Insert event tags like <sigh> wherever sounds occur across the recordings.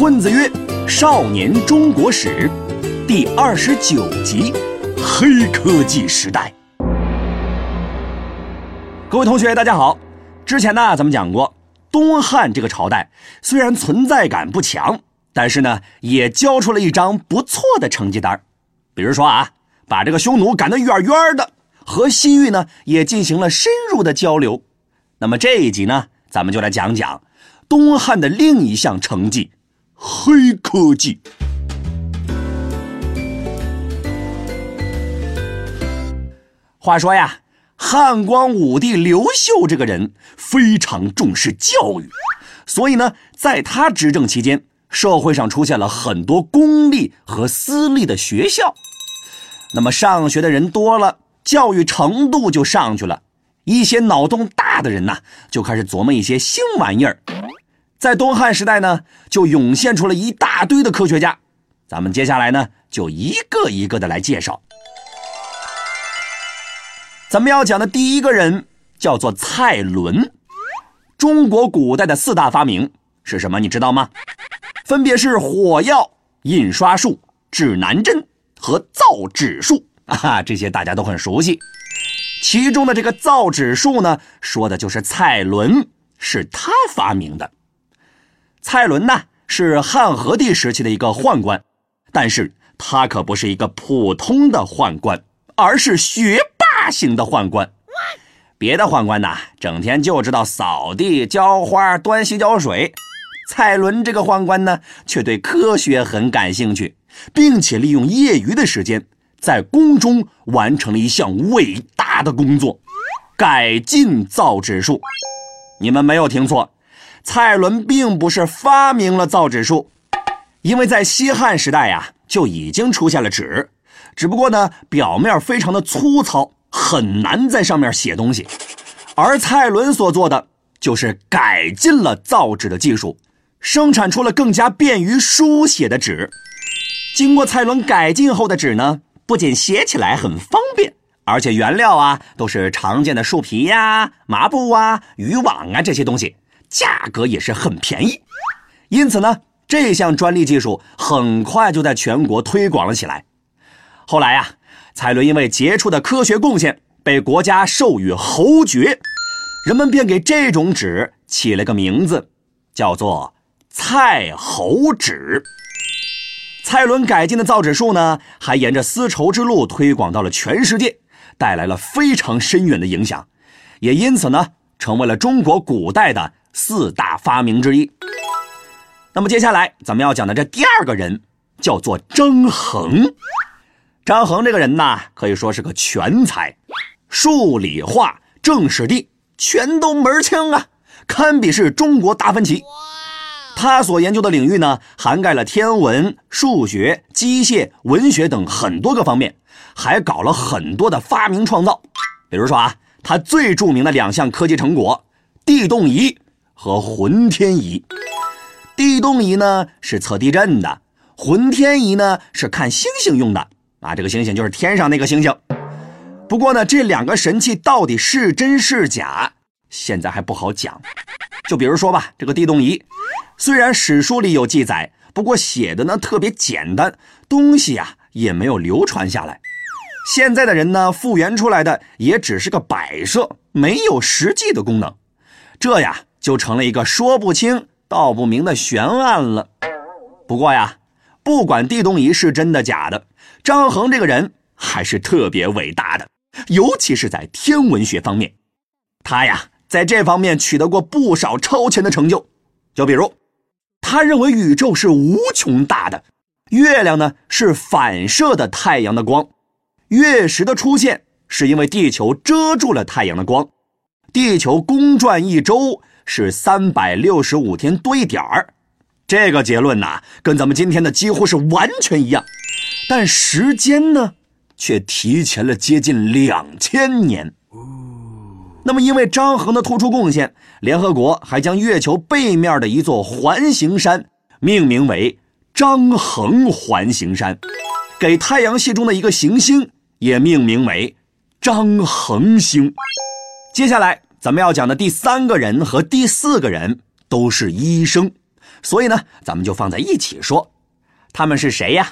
混子曰：“少年中国史，第二十九集，黑科技时代。”各位同学，大家好。之前呢，咱们讲过，东汉这个朝代虽然存在感不强，但是呢，也交出了一张不错的成绩单比如说啊，把这个匈奴赶得远远的，和西域呢也进行了深入的交流。那么这一集呢，咱们就来讲讲东汉的另一项成绩——黑科技。话说呀。汉光武帝刘秀这个人非常重视教育，所以呢，在他执政期间，社会上出现了很多公立和私立的学校。那么上学的人多了，教育程度就上去了。一些脑洞大的人呐，就开始琢磨一些新玩意儿。在东汉时代呢，就涌现出了一大堆的科学家。咱们接下来呢，就一个一个的来介绍。咱们要讲的第一个人叫做蔡伦。中国古代的四大发明是什么？你知道吗？分别是火药、印刷术、指南针和造纸术 <laughs> 啊，这些大家都很熟悉。其中的这个造纸术呢，说的就是蔡伦，是他发明的。蔡伦呢，是汉和帝时期的一个宦官，但是他可不是一个普通的宦官，而是学。霸型的宦官，别的宦官呐，整天就知道扫地、浇花、端洗脚水。蔡伦这个宦官呢，却对科学很感兴趣，并且利用业余的时间，在宫中完成了一项伟大的工作——改进造纸术。你们没有听错，蔡伦并不是发明了造纸术，因为在西汉时代呀，就已经出现了纸，只不过呢，表面非常的粗糙。很难在上面写东西，而蔡伦所做的就是改进了造纸的技术，生产出了更加便于书写的纸。经过蔡伦改进后的纸呢，不仅写起来很方便，而且原料啊都是常见的树皮呀、麻布啊、渔网啊这些东西，价格也是很便宜。因此呢，这项专利技术很快就在全国推广了起来。后来呀。蔡伦因为杰出的科学贡献，被国家授予侯爵，人们便给这种纸起了个名字，叫做蔡侯纸。蔡伦改进的造纸术呢，还沿着丝绸之路推广到了全世界，带来了非常深远的影响，也因此呢，成为了中国古代的四大发明之一。那么接下来咱们要讲的这第二个人，叫做张衡。张衡这个人呐，可以说是个全才，数理化政史地全都门清啊，堪比是中国达芬奇。他所研究的领域呢，涵盖了天文、数学、机械、文学等很多个方面，还搞了很多的发明创造。比如说啊，他最著名的两项科技成果：地动仪和浑天仪。地动仪呢是测地震的，浑天仪呢是看星星用的。啊，这个星星就是天上那个星星。不过呢，这两个神器到底是真是假，现在还不好讲。就比如说吧，这个地动仪，虽然史书里有记载，不过写的呢特别简单，东西啊也没有流传下来。现在的人呢复原出来的也只是个摆设，没有实际的功能，这呀就成了一个说不清道不明的悬案了。不过呀，不管地动仪是真的假的。张衡这个人还是特别伟大的，尤其是在天文学方面，他呀在这方面取得过不少超前的成就。就比如，他认为宇宙是无穷大的，月亮呢是反射的太阳的光，月食的出现是因为地球遮住了太阳的光，地球公转一周是三百六十五天多一点儿。这个结论呐，跟咱们今天的几乎是完全一样。但时间呢，却提前了接近两千年。那么，因为张衡的突出贡献，联合国还将月球背面的一座环形山命名为张衡环形山，给太阳系中的一个行星也命名为张衡星。接下来咱们要讲的第三个人和第四个人都是医生，所以呢，咱们就放在一起说。他们是谁呀？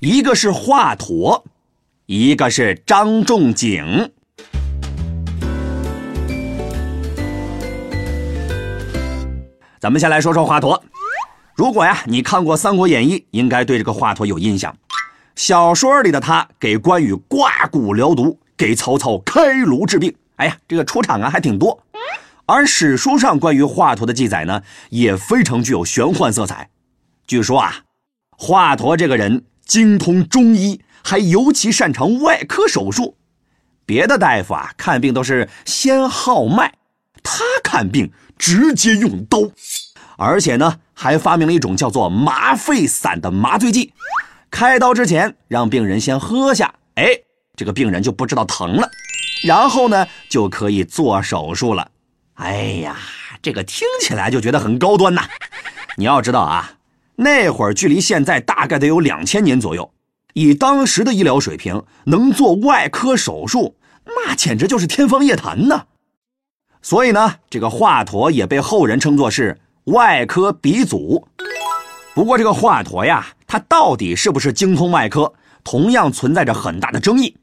一个是华佗，一个是张仲景。咱们先来说说华佗。如果呀，你看过《三国演义》，应该对这个华佗有印象。小说里的他给关羽刮骨疗毒，给曹操开颅治病。哎呀，这个出场啊还挺多。而史书上关于华佗的记载呢，也非常具有玄幻色彩。据说啊，华佗这个人精通中医，还尤其擅长外科手术。别的大夫啊看病都是先号脉，他看病直接用刀，而且呢还发明了一种叫做麻沸散的麻醉剂。开刀之前让病人先喝下，哎，这个病人就不知道疼了，然后呢就可以做手术了。哎呀，这个听起来就觉得很高端呐！你要知道啊，那会儿距离现在大概得有两千年左右，以当时的医疗水平，能做外科手术，那简直就是天方夜谭呢。所以呢，这个华佗也被后人称作是外科鼻祖。不过这个华佗呀，他到底是不是精通外科，同样存在着很大的争议。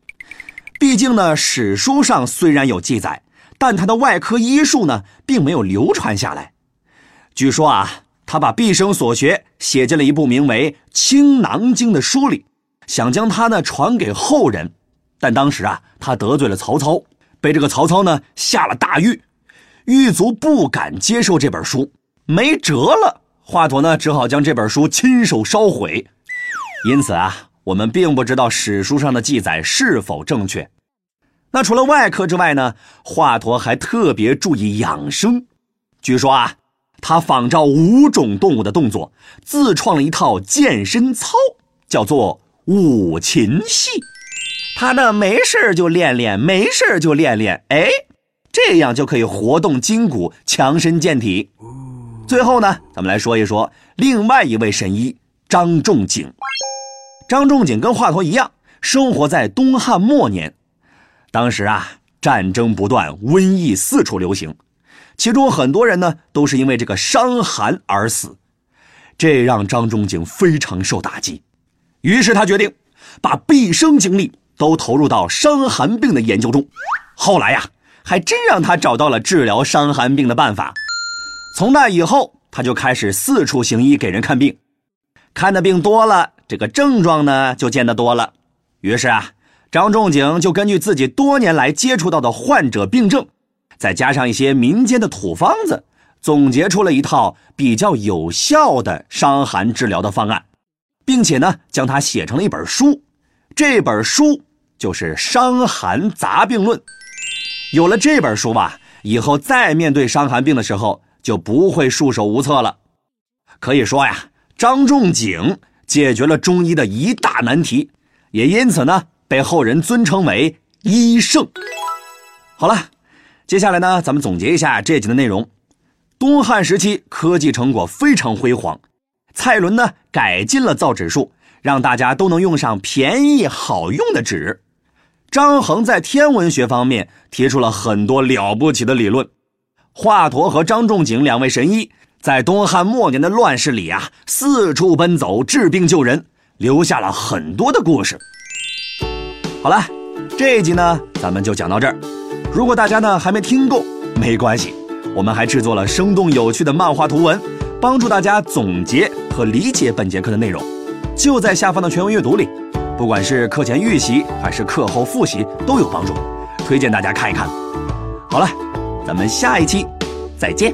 毕竟呢，史书上虽然有记载。但他的外科医术呢，并没有流传下来。据说啊，他把毕生所学写进了一部名为《青囊经》的书里，想将它呢传给后人。但当时啊，他得罪了曹操，被这个曹操呢下了大狱，狱卒不敢接受这本书，没辙了。华佗呢，只好将这本书亲手烧毁。因此啊，我们并不知道史书上的记载是否正确。那除了外科之外呢？华佗还特别注意养生。据说啊，他仿照五种动物的动作，自创了一套健身操，叫做五禽戏。他呢，没事就练练，没事就练练，哎，这样就可以活动筋骨，强身健体。最后呢，咱们来说一说另外一位神医张仲景。张仲景跟华佗一样，生活在东汉末年。当时啊，战争不断，瘟疫四处流行，其中很多人呢都是因为这个伤寒而死，这让张仲景非常受打击。于是他决定把毕生精力都投入到伤寒病的研究中。后来呀，还真让他找到了治疗伤寒病的办法。从那以后，他就开始四处行医给人看病，看的病多了，这个症状呢就见得多了。于是啊。张仲景就根据自己多年来接触到的患者病症，再加上一些民间的土方子，总结出了一套比较有效的伤寒治疗的方案，并且呢，将它写成了一本书。这本书就是《伤寒杂病论》。有了这本书吧，以后再面对伤寒病的时候，就不会束手无策了。可以说呀，张仲景解决了中医的一大难题，也因此呢。被后人尊称为医圣。好了，接下来呢，咱们总结一下这集的内容。东汉时期科技成果非常辉煌，蔡伦呢改进了造纸术，让大家都能用上便宜好用的纸。张衡在天文学方面提出了很多了不起的理论。华佗和张仲景两位神医在东汉末年的乱世里啊，四处奔走治病救人，留下了很多的故事。好了，这一集呢，咱们就讲到这儿。如果大家呢还没听够，没关系，我们还制作了生动有趣的漫画图文，帮助大家总结和理解本节课的内容，就在下方的全文阅读里。不管是课前预习还是课后复习，都有帮助，推荐大家看一看。好了，咱们下一期再见。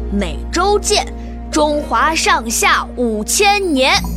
每周见。中华上下五千年。